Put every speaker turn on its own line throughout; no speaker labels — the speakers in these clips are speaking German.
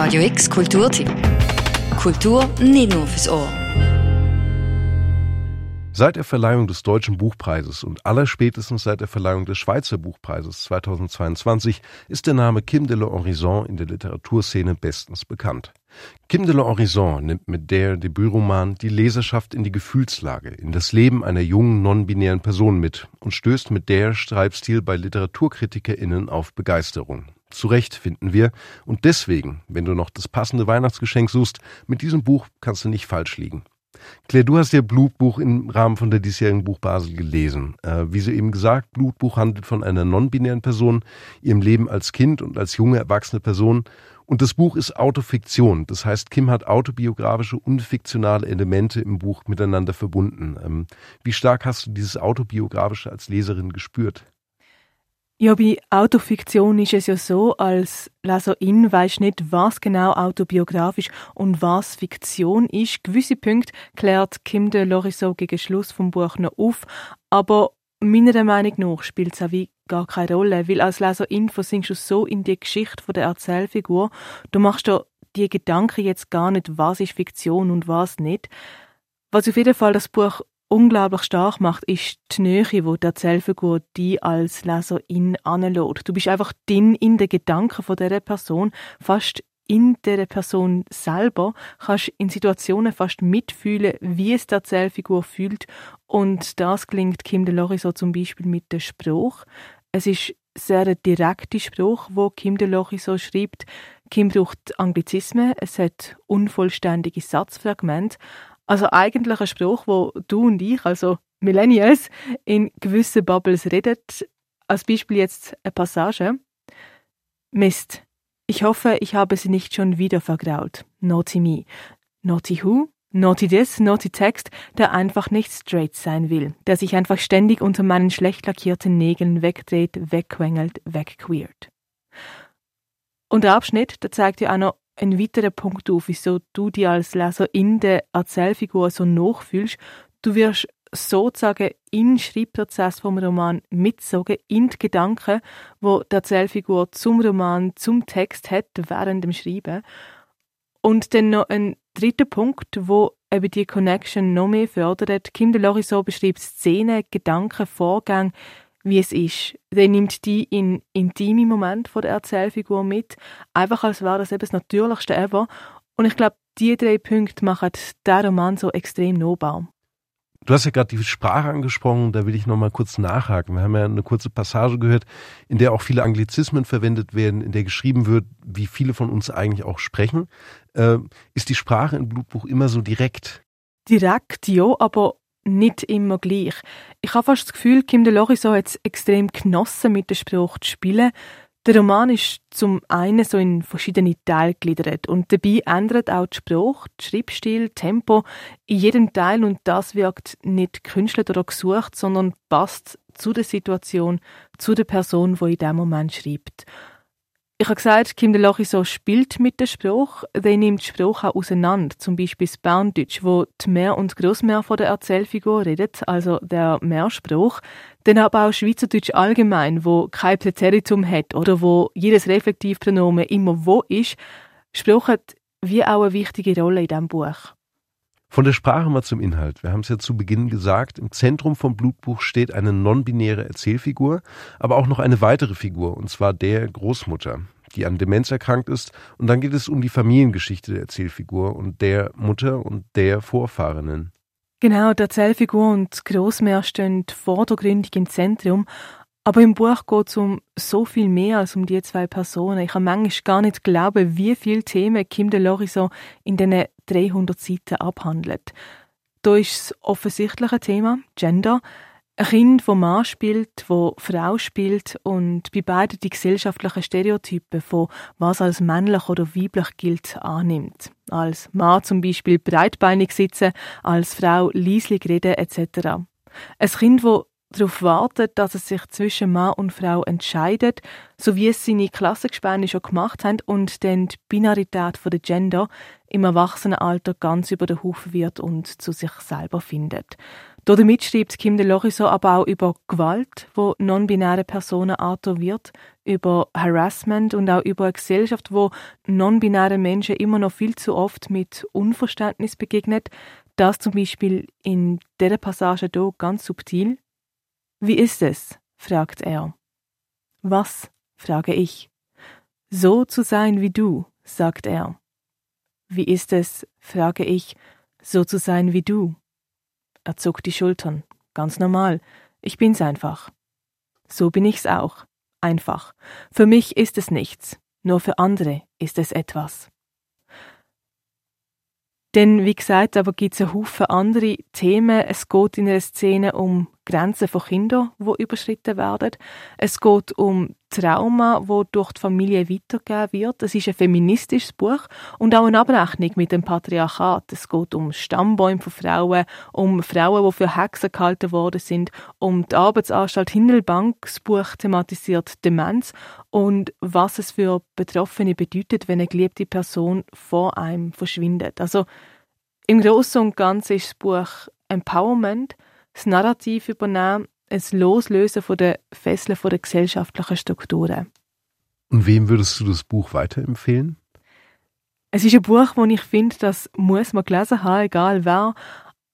Radio X Kulturtipp. Kultur nicht nur fürs Ohr.
Seit der Verleihung des Deutschen Buchpreises und allerspätestens seit der Verleihung des Schweizer Buchpreises 2022 ist der Name Kim de l'Horizon in der Literaturszene bestens bekannt. Kim de l'Horizon nimmt mit der Debütroman die Leserschaft in die Gefühlslage, in das Leben einer jungen non-binären Person mit und stößt mit der Schreibstil bei LiteraturkritikerInnen auf Begeisterung. Zu Recht finden wir. Und deswegen, wenn du noch das passende Weihnachtsgeschenk suchst, mit diesem Buch kannst du nicht falsch liegen. Claire, du hast ja Blutbuch im Rahmen von der diesjährigen Buch Basel gelesen. Äh, wie eben gesagt, Blutbuch handelt von einer non-binären Person, ihrem Leben als Kind und als junge erwachsene Person. Und das Buch ist Autofiktion. Das heißt, Kim hat autobiografische und fiktionale Elemente im Buch miteinander verbunden. Ähm, wie stark hast du dieses Autobiografische als Leserin gespürt?
Ja, bei Autofiktion ist es ja so, als Leserin weisst nicht, was genau autobiografisch und was Fiktion ist. Gewisse Punkte klärt Kim de Lorisso gegen Schluss vom Buch noch auf, aber meiner Meinung nach spielt es auch wie gar keine Rolle, weil als Leserin versinkst du so in die Geschichte der Erzählfigur, du machst dir die Gedanken jetzt gar nicht, was ist Fiktion und was nicht. Was auf jeden Fall das Buch unglaublich stark macht, ist die Nähe, wo der Erzählfigur die als Leserin anlässt. Du bist einfach drin in den Gedanken von dieser Person, fast in der Person selber, kannst in Situationen fast mitfühlen, wie es der Erzählfigur fühlt. Und das klingt Kim de Loriso zum Beispiel mit dem Spruch. Es ist sehr ein direkter Spruch, wo Kim de Loriso schreibt. Kim braucht Anglizismen, es hat unvollständige Satzfragmente, also eigentlich ein Spruch, wo du und ich, also Millennials, in gewissen Bubbles redet. Als Beispiel jetzt eine Passage. Mist. Ich hoffe, ich habe sie nicht schon wieder vergrault. Naughty me. Naughty who? Naughty this, naughty Text, der einfach nicht straight sein will, der sich einfach ständig unter meinen schlecht lackierten Nägeln wegdreht, wegquengelt, wegqueert. Und der Abschnitt, der zeigt ja auch noch ein weiterer Punkt auf, wieso du dir als Leser in der Erzählfigur so nachfühlst. Du wirst sozusagen in den Schreibprozess vom Roman mitsogen, in die Gedanken, wo die Erzählfigur zum Roman, zum Text hat während dem Schreiben. Und dann noch ein dritter Punkt, wo eben die Connection noch mehr fördert. Kim de Loriso beschreibt Szenen, Gedanken, Vorgänge, wie es ist. Der nimmt die in intime Momente von der Erzählfigur mit, einfach als wäre das eben das Natürlichste ever. Und ich glaube, die drei Punkte machen den Roman so extrem nahbar.
Du hast ja gerade die Sprache angesprochen, da will ich noch mal kurz nachhaken. Wir haben ja eine kurze Passage gehört, in der auch viele Anglizismen verwendet werden, in der geschrieben wird, wie viele von uns eigentlich auch sprechen. Äh, ist die Sprache in Blutbuch immer so direkt?
Direkt, ja, aber nicht immer gleich. Ich habe fast das Gefühl, Kim de Loriso hat es extrem genossen, mit der Sprache zu spielen. Der Roman ist zum einen so in verschiedene Teile gegliedert und dabei ändert auch die Sprache, der Schreibstil, Tempo in jedem Teil und das wirkt nicht künstlich oder gesucht, sondern passt zu der Situation, zu der Person, die in dem Moment schreibt. Ich habe gesagt, Kim de Lochiso spielt mit dem Spruch. Der nimmt Spruch auch auseinander. Zum Beispiel das Berndeutsch, wo die Mehr- und Großmehr von der Erzählfigur redet, also der Mehrspruch. Dann aber auch Schweizerdeutsch allgemein, wo kein Präteritum hat oder wo jedes Reflektivpronomen immer wo ist. Spruch hat wie auch eine wichtige Rolle in diesem Buch.
Von der Sprache mal zum Inhalt. Wir haben es ja zu Beginn gesagt, im Zentrum vom Blutbuch steht eine non-binäre Erzählfigur, aber auch noch eine weitere Figur, und zwar der Großmutter, die an Demenz erkrankt ist. Und dann geht es um die Familiengeschichte der Erzählfigur und der Mutter und der Vorfahrenen.
Genau, die Erzählfigur und Großmeer stehen vordergründig im Zentrum, aber im Buch geht es um so viel mehr als um die zwei Personen. Ich kann manchmal gar nicht glauben, wie viele Themen Kim de Loriso in diesen 300 Seiten abhandelt. Da ist das offensichtliche Thema, Gender. Ein Kind, das Mann spielt, wo Frau spielt und bei beiden die gesellschaftlichen Stereotypen von was als männlich oder weiblich gilt annimmt. Als Mann zum Beispiel breitbeinig sitzen, als Frau leislich reden etc. Ein Kind, das darauf wartet, dass es sich zwischen Mann und Frau entscheidet, so wie es seine Klassengespäne schon gemacht haben und dann die Binarität der Gender im Erwachsenenalter ganz über den Haufen wird und zu sich selber findet. Damit schreibt Kim de Loriso aber auch über Gewalt, wo non-binäre Personen wird, über Harassment und auch über eine Gesellschaft, wo non-binäre Menschen immer noch viel zu oft mit Unverständnis begegnet. Das zum Beispiel in dieser Passage hier ganz subtil. Wie ist es? fragt er. Was? frage ich. So zu sein wie du, sagt er. Wie ist es? frage ich, so zu sein wie du. Er zuckt die Schultern. Ganz normal. Ich bin's einfach. So bin ich's auch. Einfach. Für mich ist es nichts. Nur für andere ist es etwas. Denn wie gesagt, aber gibt es einen Haufen andere Themen. Es geht in einer Szene um Grenzen von Kindern, wo überschritten werden. Es geht um Trauma, wo durch die Familie weitergegeben wird. Es ist ein feministisches Buch und auch eine Abrechnung mit dem Patriarchat. Es geht um Stammbäume von Frauen, um Frauen, die für Hexen gehalten worden sind, um die Arbeitsanstalt Hindelbank. Das Buch thematisiert Demenz und was es für Betroffene bedeutet, wenn eine geliebte Person vor einem verschwindet. Also im Großen und Ganzen ist das Buch Empowerment, das Narrativ übernehmen, ein Loslösen von der Fesseln von der gesellschaftlichen Strukturen.
Und wem würdest du das Buch weiterempfehlen?
Es ist ein Buch, wo ich finde, das muss man gelesen haben, egal wer.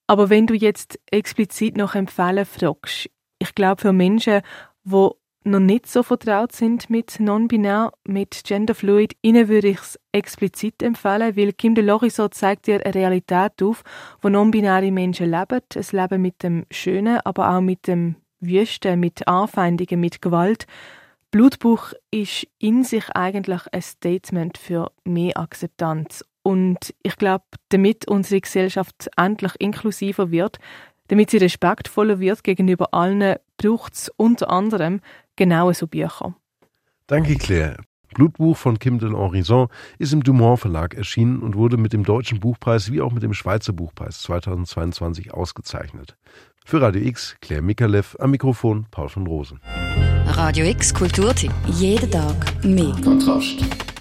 Aber wenn du jetzt explizit noch empfehlen fragst, ich glaube für Menschen, die noch nicht so vertraut sind mit Non-Binär, mit Genderfluid, ihnen würde ich es explizit empfehlen, weil Kim de Loriso zeigt dir eine Realität auf, wo non-binäre Menschen leben. Es leben mit dem Schönen, aber auch mit dem Wüsten, mit Anfeindungen, mit Gewalt. Blutbuch ist in sich eigentlich ein Statement für mehr Akzeptanz. Und ich glaube, damit unsere Gesellschaft endlich inklusiver wird, damit sie respektvoller wird gegenüber allen, braucht es unter anderem genau so Bücher.
Danke, Claire. Blutbuch von Kim de l'Horizon ist im Dumont Verlag erschienen und wurde mit dem Deutschen Buchpreis wie auch mit dem Schweizer Buchpreis 2022 ausgezeichnet. Für Radio X, Claire Mikalev, am Mikrofon Paul von Rosen.
Radio X Kulturtipp. Jeden Tag mehr. Kontrast.